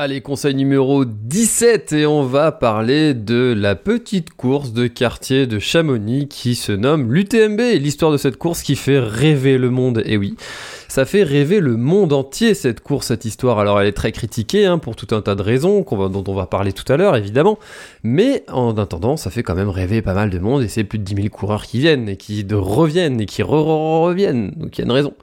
Allez, conseil numéro 17 et on va parler de la petite course de quartier de Chamonix qui se nomme l'UTMB. L'histoire de cette course qui fait rêver le monde. Et oui, ça fait rêver le monde entier cette course, cette histoire. Alors elle est très critiquée hein, pour tout un tas de raisons dont on va parler tout à l'heure évidemment. Mais en attendant, ça fait quand même rêver pas mal de monde et c'est plus de 10 000 coureurs qui viennent et qui reviennent et qui re -re reviennent. Donc il y a une raison.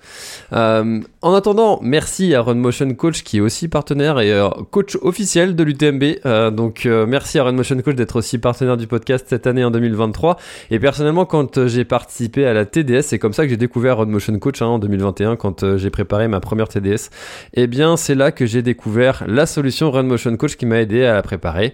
Euh, en attendant, merci à Run Motion Coach qui est aussi partenaire et euh, coach officiel de l'UTMB. Euh, donc merci à Run Motion Coach d'être aussi partenaire du podcast cette année en 2023. Et personnellement, quand j'ai participé à la TDS, c'est comme ça que j'ai découvert Run Motion Coach hein, en 2021 quand euh, j'ai préparé ma première TDS. Et bien c'est là que j'ai découvert la solution Run Motion Coach qui m'a aidé à la préparer.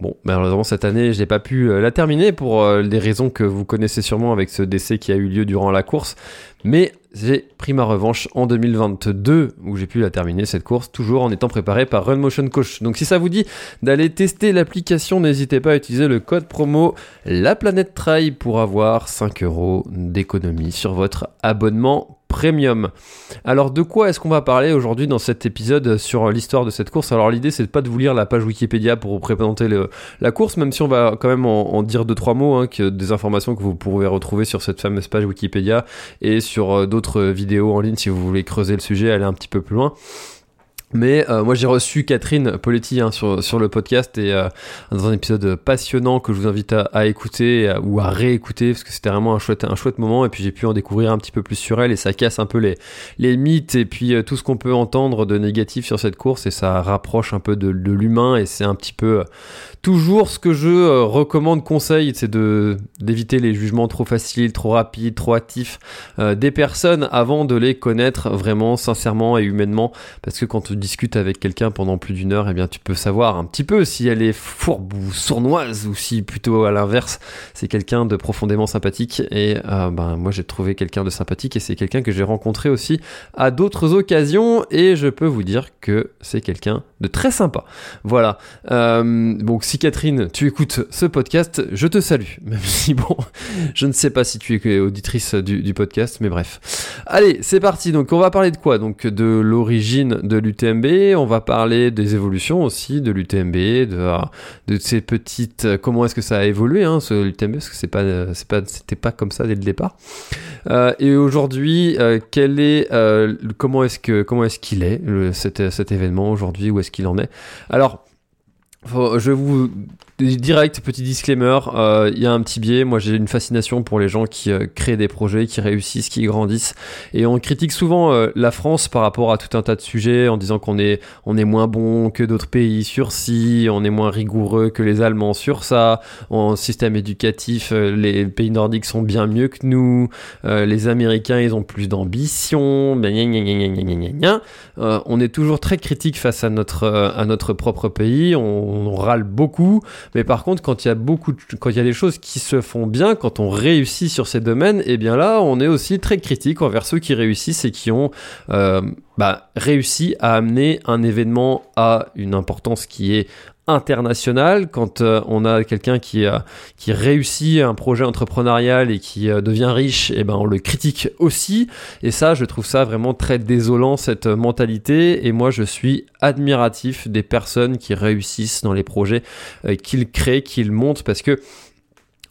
Bon, malheureusement cette année, j'ai pas pu euh, la terminer pour euh, des raisons que vous connaissez sûrement avec ce décès qui a eu lieu durant la course. Mais j'ai pris ma revanche en 2022 où j'ai pu la terminer cette course, toujours en étant préparé par Run Motion Coach. Donc si ça vous dit d'aller tester l'application, n'hésitez pas à utiliser le code promo La Planète Trail pour avoir 5 euros d'économie sur votre abonnement premium. Alors de quoi est-ce qu'on va parler aujourd'hui dans cet épisode sur l'histoire de cette course? Alors l'idée c'est pas de vous lire la page Wikipédia pour vous présenter la course, même si on va quand même en, dire deux trois mots, hein, des informations que vous pourrez retrouver sur cette fameuse page Wikipédia et sur euh, d'autres vidéos en ligne si vous voulez creuser le sujet, aller un petit peu plus loin. Mais euh, moi j'ai reçu Catherine Poletti hein, sur, sur le podcast et euh, dans un épisode passionnant que je vous invite à, à écouter à- ou à réécouter parce que c'était vraiment un chouette, un chouette moment. Et puis j'ai pu en découvrir un petit peu plus sur elle et ça casse un peu les, les mythes et puis euh, tout ce qu'on peut entendre de négatif sur cette course et ça rapproche un peu de, de l'humain et c'est un petit peu euh, toujours ce que je euh, recommande, conseille, c'est de d'éviter les jugements trop faciles, trop rapides, trop hâtifs des personnes avant de les connaître vraiment sincèrement et humainement. Parce que quand tu discutes avec quelqu'un pendant plus d'une heure, eh bien tu peux savoir un petit peu si elle est fourbe ou sournoise ou si plutôt à l'inverse c'est quelqu'un de profondément sympathique et euh, ben moi j'ai trouvé quelqu'un de sympathique et c'est quelqu'un que j'ai rencontré aussi à d'autres occasions et je peux vous dire que c'est quelqu'un de très sympa. Voilà. Euh, donc si Catherine, tu écoutes ce podcast, je te salue. Même si bon, je ne sais pas si tu es auditrice du, podcast, mais bref. Allez, c'est parti. Donc on va parler de quoi? Donc de l'origine de l'UTMB, on va parler des évolutions aussi de l'UTMB, de, ces petites comment est-ce que ça a évolué hein, ce l'UTMB parce que c'est pas c'est pas c'était pas comme ça dès le départ. Euh, et aujourd'hui, euh, quel est euh, comment est-ce que comment est-ce qu'il est, cet, cet événement aujourd'hui où est-ce qu'il en est? Alors faut- je vous direct petit disclaimer, euh, il y a un petit biais. Moi, j'ai une fascination pour les gens qui euh, créent des projets, qui réussissent, qui grandissent. Et on critique souvent euh, la France par rapport à tout un tas de sujets en disant qu'on est on est moins bon que d'autres pays sur ci, on est moins rigoureux que les Allemands sur ça. En système éducatif, euh, les pays nordiques sont bien mieux que nous. Euh, les Américains, ils ont plus d'ambition. Euh, on est toujours très critique face à notre euh, à notre propre pays. On, on râle beaucoup. Mais par contre, quand il y a des choses qui se font bien, quand on réussit sur ces domaines, et bien là, on est aussi très critique envers ceux qui réussissent et qui ont euh, bah, réussi à amener un événement à une importance qui est internationale. Quand euh, on a quelqu'un qui a qui réussit un projet entrepreneurial et qui euh, devient riche, et ben on le critique aussi. Et ça, je trouve ça vraiment très désolant cette mentalité. Et moi, je suis admiratif des personnes qui réussissent dans les projets euh, qu'ils créent, qu'ils montent, parce que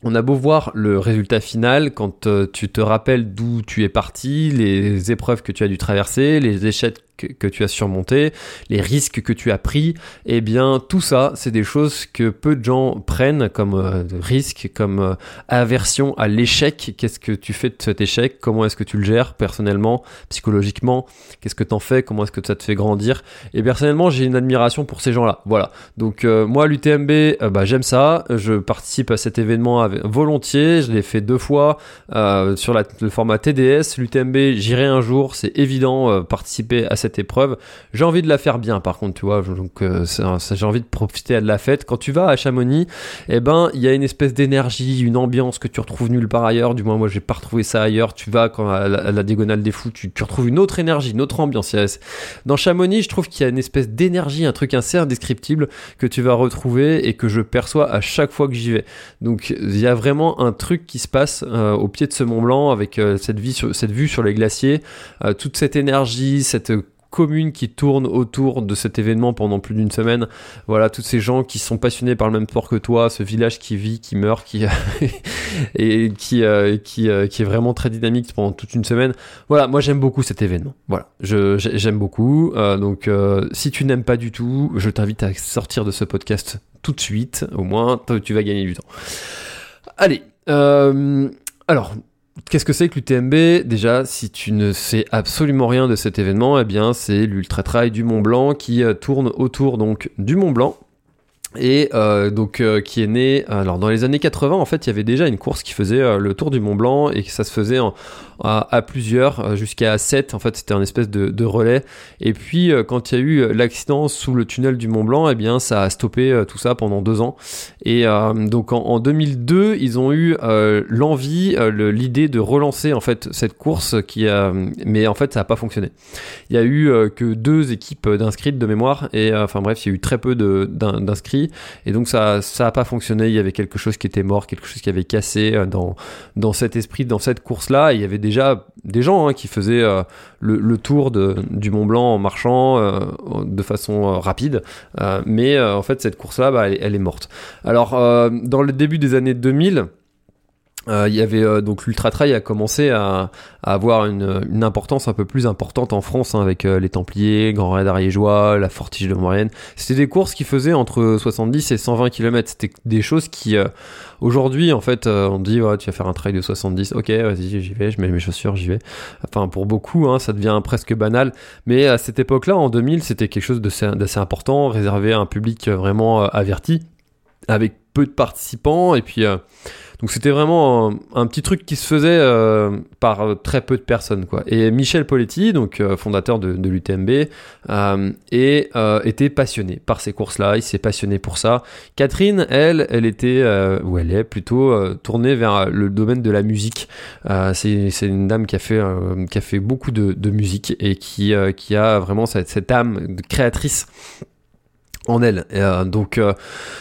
on a beau voir le résultat final quand euh, tu te rappelles d'où tu es parti, les épreuves que tu as dû traverser, les échecs que, tu as surmonté, les risques que tu as pris, eh bien tout ça, c'est des choses que peu de gens prennent comme euh, risque, comme euh, aversion à l'échec. Qu'est-ce que tu fais de cet échec? Comment est-ce que tu le gères personnellement, psychologiquement? Qu'est-ce que t'en fais? Comment est-ce que ça te fait grandir? Et personnellement, j'ai une admiration pour ces gens-là. Voilà. Donc euh, moi, l'UTMB, euh, bah, j'aime ça. Je participe à cet événement volontiers. Je l'ai fait deux fois sur le format TDS. L'UTMB, j'irai un jour. C'est évident participer à cette épreuve. J'ai envie de la faire bien, par contre, tu vois. Donc euh, j'ai envie de profiter de la fête. Quand tu vas à Chamonix, eh ben, il y a une espèce d'énergie, une ambiance que tu retrouves nulle part ailleurs. Du moins, moi, j'ai pas retrouvé ça ailleurs. Tu vas à la, à diagonale des fous, tu, retrouves une autre énergie, une autre ambiance. Dans Chamonix, je trouve qu'il y a une espèce d'énergie, un truc assez indescriptible que tu vas retrouver et que je perçois à chaque fois que j'y vais. Donc, il y a vraiment un truc qui se passe euh, au pied de ce Mont Blanc avec euh, cette, cette vue sur les glaciers, toute cette énergie, cette commune qui tourne autour de cet événement pendant plus d'une semaine. Voilà, tous ces gens qui sont passionnés par le même sport que toi, ce village qui vit, qui meurt, qui et qui euh, qui euh, qui est vraiment très dynamique pendant toute une semaine. Voilà, moi j'aime beaucoup cet événement. Voilà, je j'ai- j'aime beaucoup. Euh, donc si tu n'aimes pas du tout, je t'invite à sortir de ce podcast tout de suite. Au moins, tu vas gagner du temps. Allez. alors, Qu'est-ce que c'est que l'UTMB Déjà, si tu ne sais absolument rien de cet événement, eh bien, c'est l'Ultra Trail du Mont Blanc qui euh, tourne autour donc du Mont Blanc. Et euh, donc euh, qui est né alors dans les années 80 en fait il y avait déjà une course qui faisait le tour du Mont Blanc et ça se faisait en- à, plusieurs euh, jusqu'à 7 en fait c'était un espèce de, relais. Et puis euh, quand il y a eu l'accident sous le tunnel du Mont Blanc eh bien ça a stoppé euh, tout ça pendant deux ans. Et euh, donc en, en 2002 ils ont eu euh, l'envie euh, le- l'idée de relancer en fait cette course qui a mais en fait ça n'a pas fonctionné. Il y a eu euh, que deux équipes d'inscrites de mémoire et euh, enfin bref il y a eu très peu d'inscrits. Et donc ça ça a pas fonctionné. Il y avait quelque chose qui était mort quelque chose qui avait cassé euh, dans dans cet esprit dans cette course là il y avait déjà des gens hein, qui faisaient euh, le, tour du Mont Blanc en marchant euh, de façon euh, rapide. Mais en fait cette course là bah, elle, est morte. Alors dans le début des années 2000 euh, il y avait euh, donc l'ultra trail a commencé à, à avoir une, une importance un peu plus importante en France hein, avec euh, les Templiers, Grand Raid Ariégeois, la Fortige de Maurienne. C'était des courses qui faisaient entre 70 et 120 km. C'était des choses qui euh, aujourd'hui en fait on dit ouais, tu vas faire un trail de 70, ok vas-y j'y vais, je mets mes chaussures, j'y vais. Enfin pour beaucoup hein, ça devient presque banal, mais à cette époque-là en 2000 c'était quelque chose d'assez important, réservé à un public vraiment averti, avec peu de participants et puis euh, donc c'était vraiment un, petit truc qui se faisait euh, par euh, très peu de personnes quoi. Et Michel Poletti, donc fondateur de, l'UTMB, et, était passionné par ces courses-là. Il s'est passionné pour ça. Catherine, elle, elle était ou elle est plutôt tournée vers le domaine de la musique. C'est une dame qui a fait qui a fait beaucoup de, musique et qui qui a vraiment cette, cette âme créatrice en elle. Euh, donc euh,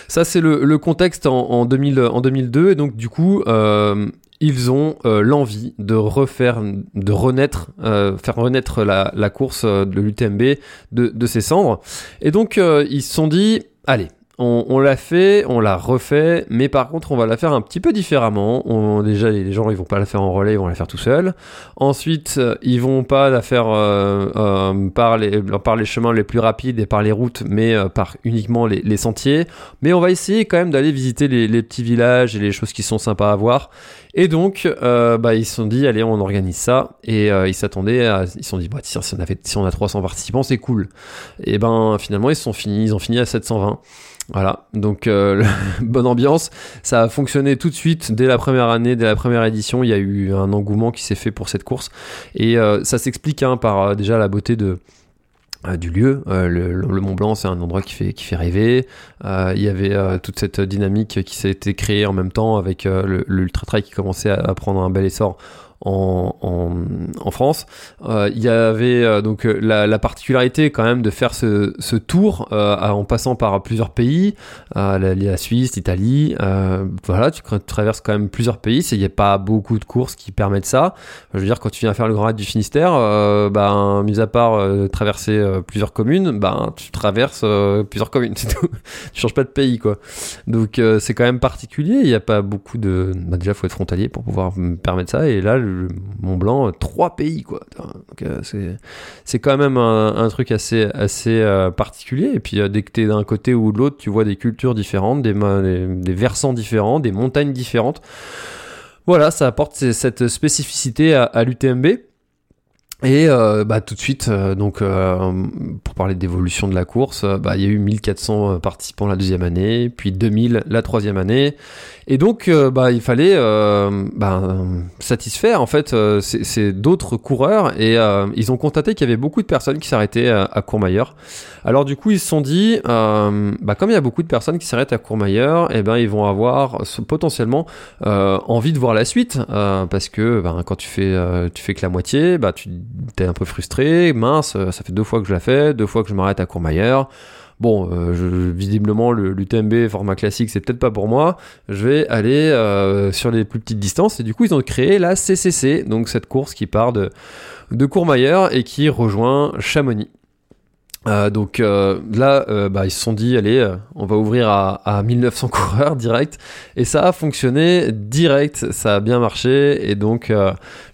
ça c'est le, le contexte en, en, 2000, en 2002 et donc du coup euh, ils ont euh, l'envie de refaire, de renaître, euh, faire renaître la, la course euh, de l'UTMB de, de ses cendres. Et donc ils se sont dit, allez, on, l'a fait, on l'a refait, mais par contre on va la faire un petit peu différemment. Déjà les gens ils vont pas la faire en relais, ils vont la faire tout seuls. Ensuite euh, ils vont pas la faire euh, euh, par, les, chemins les plus rapides et par les routes, mais par uniquement les, sentiers. Mais on va essayer quand même d'aller visiter les, petits villages et les choses qui sont sympas à voir. Et donc euh, bah, ils se sont dit allez on organise ça et euh, ils s'attendaient à, ils se sont dit bah, si, on avait, si on a 300 participants c'est cool. Et ben finalement ils sont finis, ils ont fini à 720. Voilà, donc euh, bonne ambiance. Ça a fonctionné tout de suite dès la première année, dès la première édition. Il y a eu un engouement qui s'est fait pour cette course et euh, ça s'explique hein, par euh, déjà la beauté de euh, du lieu. Euh, le, Mont Blanc, c'est un endroit qui fait, qui fait rêver. Euh, il y avait toute cette dynamique qui été créée en même temps avec l'ultra trail qui commençait à, prendre un bel essor. En, France. Euh, il y avait euh, donc la, la, particularité quand même de faire ce, tour euh, en passant par plusieurs pays, la, Suisse, l'Italie. euh, voilà, tu, traverses quand même plusieurs pays. Il n'y a pas beaucoup de courses qui permettent ça. Je veux dire, quand tu viens faire le Grand Raid du Finistère, ben, mis à part euh, traverser plusieurs communes, ben, tu traverses euh, plusieurs communes. C'est tout. tu changes pas de pays, quoi. Donc euh, c'est quand même particulier. Il n'y a pas beaucoup de. Ben, déjà, faut être frontalier pour pouvoir me permettre ça. Et là, Mont Blanc, trois pays, quoi. Donc, c'est, quand même un, truc assez, assez particulier. Et puis, dès que tu es d'un côté ou de l'autre, tu vois des cultures différentes, des, versants différents, des montagnes différentes. Voilà, ça apporte cette spécificité à l'UTMB. Et euh, bah, tout de suite, euh, donc euh, pour parler d'évolution de la course, bah, il y a eu 1400 participants la deuxième année, puis 2000 la troisième année, et donc, euh, bah, il fallait euh, bah, satisfaire en fait euh, c'est d'autres coureurs. Et ils ont constaté qu'il y avait beaucoup de personnes qui s'arrêtaient à, Courmayeur. Alors du coup, ils se sont dit, bah, comme il y a beaucoup de personnes qui s'arrêtent à Courmayeur, et eh ben ils vont avoir potentiellement envie de voir la suite. Parce que ben, quand tu fais tu fais que la moitié, bah tu es un peu frustré, mince, ça fait deux fois que je la fais, deux fois que je m'arrête à Courmayeur. Bon, euh, visiblement, l'UTMB format classique, c'est peut-être pas pour moi. Je vais aller euh, sur les plus petites distances. Et du coup, ils ont créé la CCC, donc cette course qui part de, de Courmayeur et qui rejoint Chamonix. Euh, donc là, bah, ils se sont dit, allez, on va ouvrir à, à 1900 coureurs direct, et ça a fonctionné direct, ça a bien marché, et donc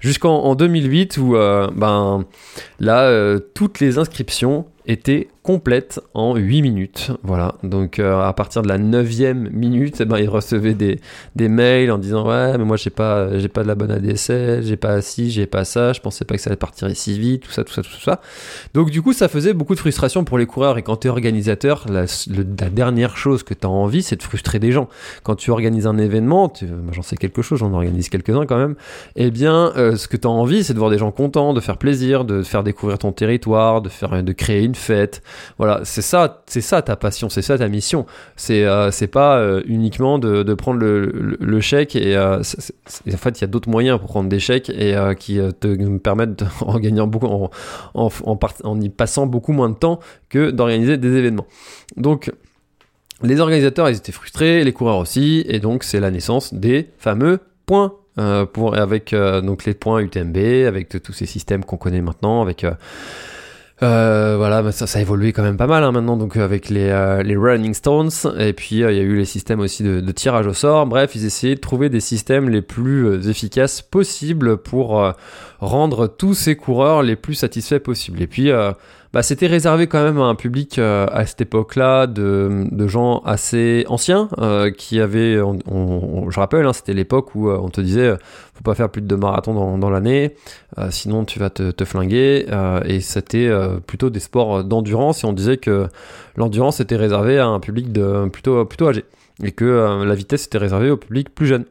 jusqu'en 2008 où ben là, toutes les inscriptions étaient complète en 8 minutes. Voilà, donc euh, à partir de la 9 minute, eh ben, il recevait des, des mails en disant Ouais, mais moi j'ai pas, j'ai pas de la bonne ADSL, j'ai pas ci, j'ai pas ça, je pensais pas que ça allait partir ici vite, tout ça, tout ça, tout ça. Donc du coup, ça faisait beaucoup de frustration pour les coureurs. Et quand tu es organisateur, la, dernière chose que tu as envie, c'est de frustrer des gens. Quand tu organises un événement, j'en sais quelque chose, j'en organise quelques-uns quand même, eh bien, euh, ce que tu as envie, c'est de voir des gens contents, de faire plaisir, de faire découvrir ton territoire, de, faire, de créer une fête. Voilà, c'est ça, c'est ça ta passion, c'est ça ta mission. C'est euh, c'est pas euh, uniquement de, de, prendre le, le, chèque et euh, en fait il y a d'autres moyens pour prendre des chèques et qui te permettent en gagnant beaucoup, en, en, en, y passant beaucoup moins de temps que d'organiser des événements. Donc les organisateurs ils étaient frustrés, les coureurs aussi, et donc c'est la naissance des fameux points pour avec donc les points UTMB, avec tous ces systèmes qu'on connaît maintenant, avec voilà, ça, ça a évolué quand même pas mal hein, maintenant, donc euh, avec les, euh, les Running Stones, et puis euh, il y a eu les systèmes aussi de, de, tirage au sort. Bref, ils essayaient de trouver des systèmes les plus efficaces possibles pour rendre tous ces coureurs les plus satisfaits possibles. Et puis bah, c'était réservé quand même à un public euh, à cette époque-là de, de, gens assez anciens euh, qui avaient, je rappelle, hein, c'était l'époque où euh, on te disait faut pas faire plus de deux marathons dans, dans l'année, sinon tu vas te, te flinguer. et c'était plutôt des sports d'endurance et on disait que l'endurance était réservée à un public de, plutôt, plutôt âgé et que la vitesse était réservée au public plus jeune.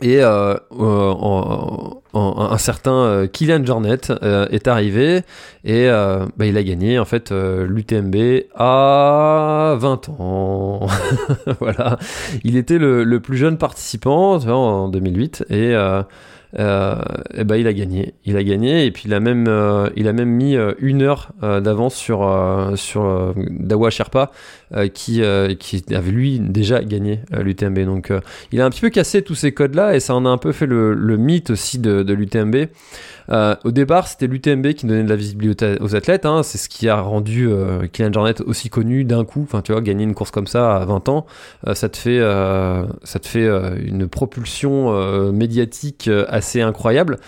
Et euh, en, un certain euh, Kylian Jornet euh, est arrivé et bah, il a gagné en fait l'UTMB à 20 ans. voilà, il était le, le, plus jeune participant en 2008 et euh, ben il a gagné. Il a gagné et puis il a même, euh, il a même mis euh, une heure d'avance sur, sur Dawa Sherpa qui, qui avait lui déjà gagné l'UTMB. Donc il a un petit peu cassé tous ces codes-là et ça en a un peu fait le, mythe aussi de, l'UTMB. Euh, au départ, c'était l'UTMB qui donnait de la visibilité aux athlètes. Hein. C'est ce qui a rendu euh, Kylian Jornet aussi connu d'un coup. Enfin, tu vois, gagner une course comme ça à 20 ans, euh, ça te fait, euh, ça te fait une propulsion médiatique assez incroyable.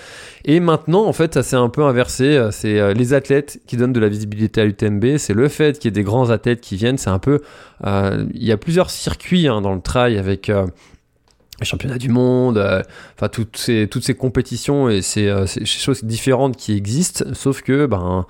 Et maintenant, en fait, ça s'est un peu inversé. C'est les athlètes qui donnent de la visibilité à l'UTMB. C'est le fait qu'il y ait des grands athlètes qui viennent. C'est un peu, il y a plusieurs circuits hein, dans le trail avec les championnats du monde, euh, enfin toutes ces toutes ces compétitions et ces, euh, choses différentes qui existent, sauf que ben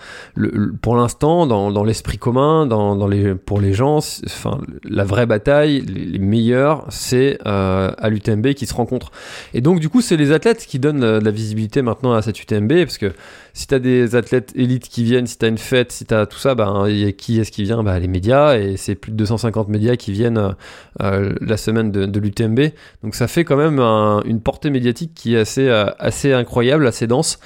pour l'instant dans, l'esprit commun, dans, les pour les gens, enfin la vraie bataille, les, meilleurs, c'est euh, à l'UTMB qui se rencontrent. Et donc du coup c'est les athlètes qui donnent la, la visibilité maintenant à cette UTMB parce que si tu as des athlètes élites qui viennent, si tu as une fête, si tu as tout ça, ben, qui est-ce qui vient? Ben, Les médias, et c'est plus de 250 médias qui viennent euh, la semaine de, l'UTMB. Donc ça fait quand même une portée médiatique qui est assez, euh, incroyable, assez dense.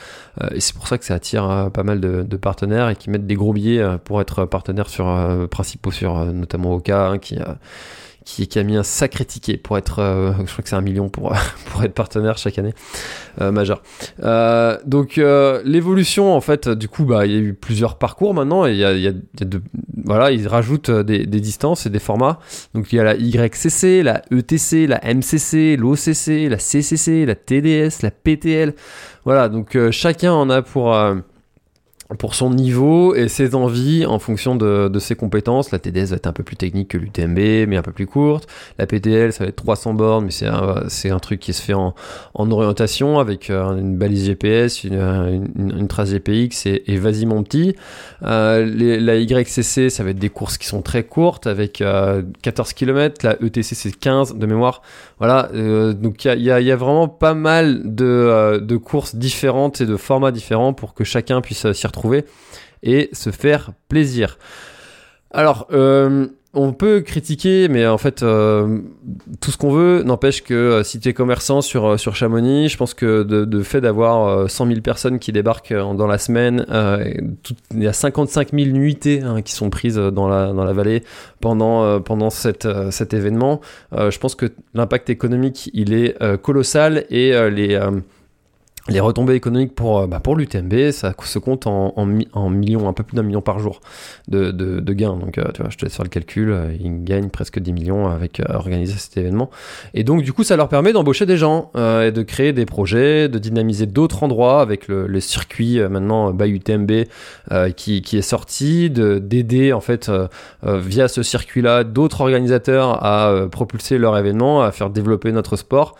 Euh, et c'est pour ça que ça attire euh, pas mal de, de, partenaires et qui mettent des gros billets pour être partenaires sur, principaux sur notamment Oka, hein, qui qui, qui, a mis un sacré ticket pour être, euh, je crois que c'est un million pour, pour être partenaire chaque année, euh, majeur. Euh, donc euh, l'évolution, en fait, du coup, bah, il y a eu plusieurs parcours maintenant, et il y a, de, voilà, ils rajoutent des, distances et des formats. Donc il y a la YCC, la ETC, la MCC, l'OCC, la CCC, la TDS, la PTL. Voilà, donc chacun en a pour pour son niveau et ses envies en fonction de, ses compétences. La TDS va être un peu plus technique que l'UTMB, mais un peu plus courte. La PTL, ça va être 300 bornes, mais c'est un, truc qui se fait en, en orientation avec euh, une balise GPS, une, trace GPX et, et vas-y mon petit. Euh, les, la YCC, ça va être des courses qui sont très courtes avec 14 euh, km. La ETC, c'est 15 de mémoire. Voilà, donc il y a, vraiment pas mal de courses différentes et de formats différents pour que chacun puisse s'y retrouver et se faire plaisir. Alors, euh, on peut critiquer, mais en fait, euh, tout ce qu'on veut n'empêche que euh, si tu es commerçant sur, sur Chamonix, je pense que de, fait d'avoir 100 000 personnes qui débarquent dans la semaine, il y a 55 000 nuitées hein, qui sont prises dans la, dans la vallée pendant, pendant cet événement. je pense que l'impact économique, il est colossal et les les retombées économiques pour, euh, bah pour l'UTMB, ça se compte en, millions, un peu plus d'un million par jour de, de, gains. Donc, euh, tu vois, je te laisse faire le calcul, euh, ils gagnent presque 10 millions avec organiser cet événement. Et donc, du coup, ça leur permet d'embaucher des gens et de créer des projets, de dynamiser d'autres endroits avec le, le circuit maintenant by UTMB qui, qui est sorti, d'aider en fait via ce circuit-là d'autres organisateurs à propulser leur événement, à faire développer notre sport.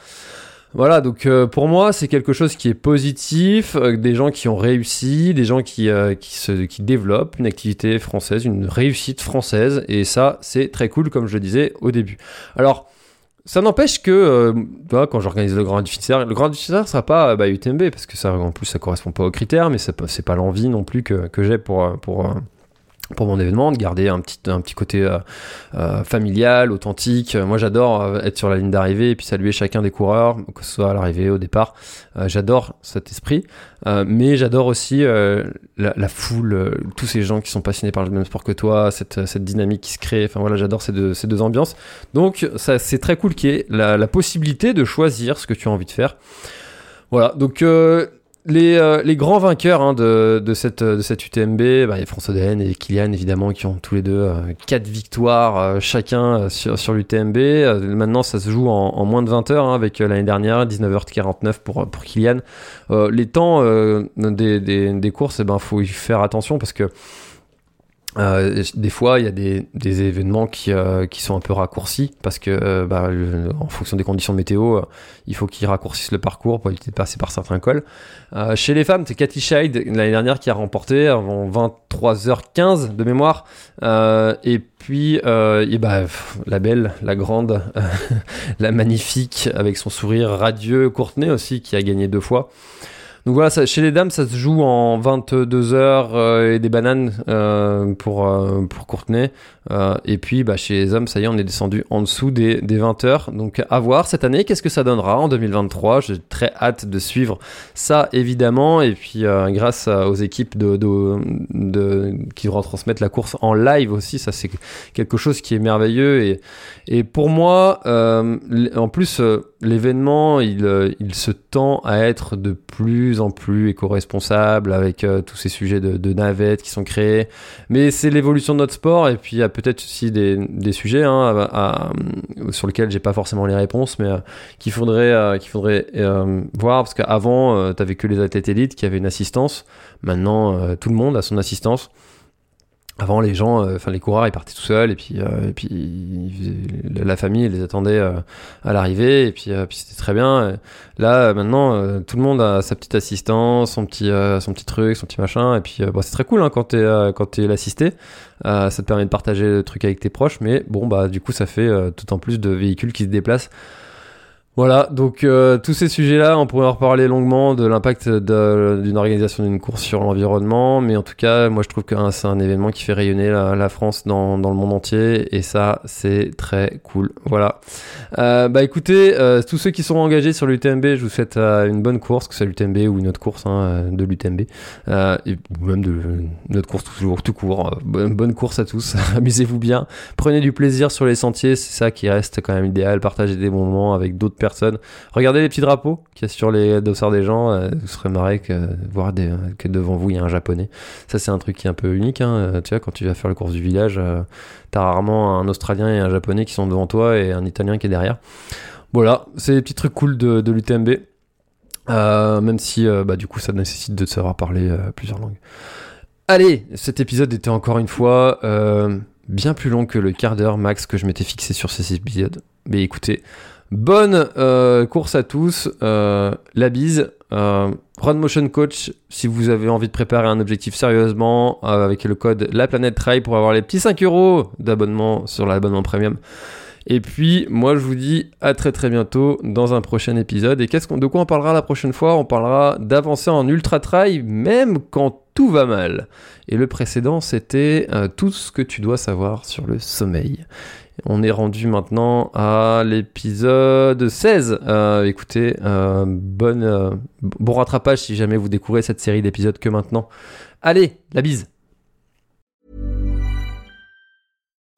Voilà, donc euh, pour moi, c'est quelque chose qui est positif, euh, des gens qui ont réussi, des gens qui, euh, qui, se, qui développent une activité française, une réussite française, et ça, c'est très cool, comme je le disais au début. Alors, ça n'empêche que, quand j'organise le Grand Difficile, le Grand ne sera pas bah, UTMB, parce que ça, en plus, ça correspond pas aux critères, mais c'est pas, pas l'envie non plus que, que j'ai pour, pour, pour mon événement, de garder un petit, un petit côté euh, euh, familial, authentique. Moi, j'adore euh, être sur la ligne d'arrivée et puis saluer chacun des coureurs, que ce soit à l'arrivée, au départ. j'adore cet esprit, mais j'adore aussi la, foule, tous ces gens qui sont passionnés par le même sport que toi, cette, cette dynamique qui se crée. Enfin voilà, j'adore ces deux, ces deux ambiances. Donc, ça, c'est très cool qu'il y ait la, la, possibilité de choisir ce que tu as envie de faire. Voilà, donc les, euh, les, grands vainqueurs hein, de, de, cette, de cette UTMB, bah, il y a François Dehen et Kylian évidemment qui ont tous les deux 4 euh, victoires euh, chacun sur, sur l'UTMB. maintenant ça se joue en, moins de 20 heures hein, avec l'année dernière 19h49 pour, pour Kylian. les temps des, des, des, courses, eh ben, faut y faire attention parce que euh, des fois, il y a des, des événements qui, euh, qui sont un peu raccourcis parce que, euh, bah, en fonction des conditions météo, il faut qu'ils raccourcissent le parcours pour éviter de passer par certains cols. chez les femmes, c'est Cathy Scheid l'année dernière qui a remporté avant 23h15 de mémoire. et puis, et bah, la belle, la grande, la magnifique, avec son sourire radieux, Courtenay aussi, qui a gagné deux fois. Donc voilà, chez les dames, ça se joue en 22 heures euh, et des bananes euh, pour, euh, pour Courtenay. Et puis bah, chez les hommes, ça y est, on est descendu en dessous des, des 20 heures. Donc à voir cette année, qu'est-ce que ça donnera en 2023 J'ai très hâte de suivre ça, évidemment. Et puis grâce aux équipes de, de, de, qui retransmettent la course en live aussi, ça c'est quelque chose qui est merveilleux. Et, et pour moi, en plus, l'événement, il, il se tend à être de plus en plus éco-responsable avec euh, tous ces sujets de, navettes qui sont créés. Mais c'est l'évolution de notre sport et puis il y a peut-être aussi des, sujets hein, sur lesquels j'ai pas forcément les réponses, mais euh, qu'il faudrait, euh, faudrait voir parce qu'avant, tu avais que les athlètes élites qui avaient une assistance. Maintenant, tout le monde a son assistance. Avant, les gens, euh, enfin les coureurs, ils partaient tout seuls et puis euh, et puis la famille les attendait euh, à l'arrivée et puis, c'était très bien. Là, maintenant, tout le monde a sa petite assistance, son petit son petit truc, son petit machin et puis bon, c'est très cool hein, quand t'es quand t'es l'assisté. ça te permet de partager le truc avec tes proches, mais bon bah du coup ça fait tout en plus de véhicules qui se déplacent voilà, donc euh, tous ces sujets-là, on pourrait en reparler longuement de l'impact d'une organisation d'une course sur l'environnement, mais en tout cas, moi je trouve que c'est un événement qui fait rayonner la, France dans, le monde entier, et ça, c'est très cool. Voilà. Euh, bah écoutez, euh, tous ceux qui sont engagés sur l'UTMB, je vous souhaite euh, une bonne course, que ce soit l'UTMB ou une autre course hein, de l'UTMB, et même de notre course toujours tout court. Bonne, bonne course à tous, amusez-vous bien, prenez du plaisir sur les sentiers, c'est ça qui reste quand même idéal, partagez des moments avec d'autres Regardez les petits drapeaux qu'il y a sur les dossards des gens. euh, vous serez marré que voir que devant vous il y a un japonais. Ça c'est un truc qui est un peu unique. Hein. Euh, Tu vois, quand tu vas faire le course du village, euh, t'as rarement un Australien et un Japonais qui sont devant toi et un Italien qui est derrière. Voilà, c'est des petits trucs cool de, l'UTMB. Même si bah, du coup ça nécessite de savoir parler plusieurs langues. Allez, cet épisode était encore une fois bien plus long que le quart d'heure max que je m'étais fixé sur ces épisodes. Mais écoutez, bonne euh, course à tous, euh, la bise. Euh, Run Motion Coach, si vous avez envie de préparer un objectif sérieusement, avec le code La Planète Trail pour avoir les petits 5 euros d'abonnement sur l'abonnement premium. Et puis, moi, je vous dis à très très bientôt dans un prochain épisode. Et qu'est-ce qu'on, de quoi on parlera la prochaine fois? On parlera d'avancer en ultra trail, même quand tout va mal. Et le précédent, c'était euh, tout ce que tu dois savoir sur le sommeil. On est rendu maintenant à l'épisode 16. Euh, écoutez, euh, bonne, euh, bon rattrapage si jamais vous découvrez cette série d'épisodes que maintenant. Allez, la bise